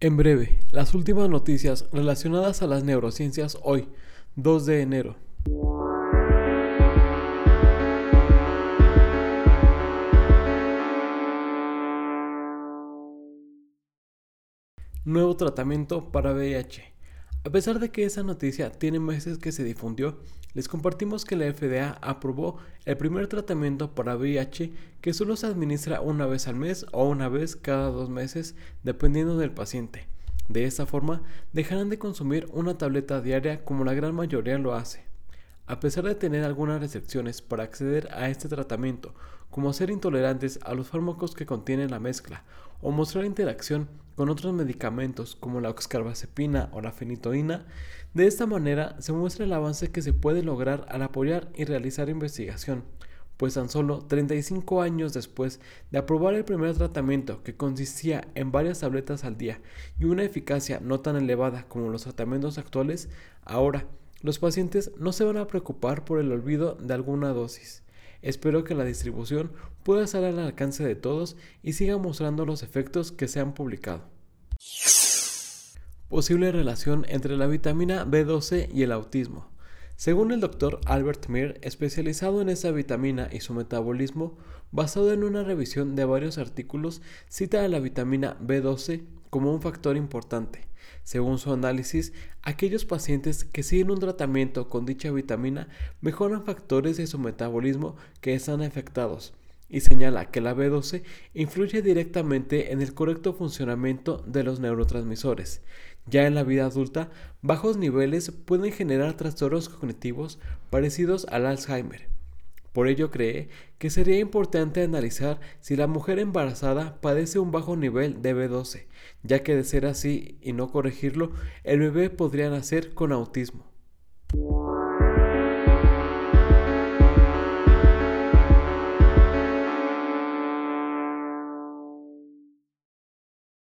En breve, las últimas noticias relacionadas a las neurociencias hoy, 2 de enero. Nuevo tratamiento para VIH. A pesar de que esa noticia tiene meses que se difundió, les compartimos que la FDA aprobó el primer tratamiento para VIH que solo se administra una vez al mes o una vez cada dos meses, dependiendo del paciente. De esta forma, dejarán de consumir una tableta diaria como la gran mayoría lo hace. A pesar de tener algunas restricciones para acceder a este tratamiento, como ser intolerantes a los fármacos que contienen la mezcla o mostrar interacción con otros medicamentos como la oxcarbazepina o la fenitoína, de esta manera se muestra el avance que se puede lograr al apoyar y realizar investigación, pues tan solo 35 años después de aprobar el primer tratamiento que consistía en varias tabletas al día y una eficacia no tan elevada como los tratamientos actuales, ahora los pacientes no se van a preocupar por el olvido de alguna dosis. Espero que la distribución pueda estar al alcance de todos y siga mostrando los efectos que se han publicado. Posible relación entre la vitamina B12 y el autismo. Según el doctor Albert Mir, especializado en esa vitamina y su metabolismo, basado en una revisión de varios artículos, cita a la vitamina B12 como un factor importante. Según su análisis, aquellos pacientes que siguen un tratamiento con dicha vitamina mejoran factores de su metabolismo que están afectados y señala que la B12 influye directamente en el correcto funcionamiento de los neurotransmisores. Ya en la vida adulta, bajos niveles pueden generar trastornos cognitivos parecidos al Alzheimer. Por ello cree que sería importante analizar si la mujer embarazada padece un bajo nivel de B12, ya que de ser así y no corregirlo, el bebé podría nacer con autismo.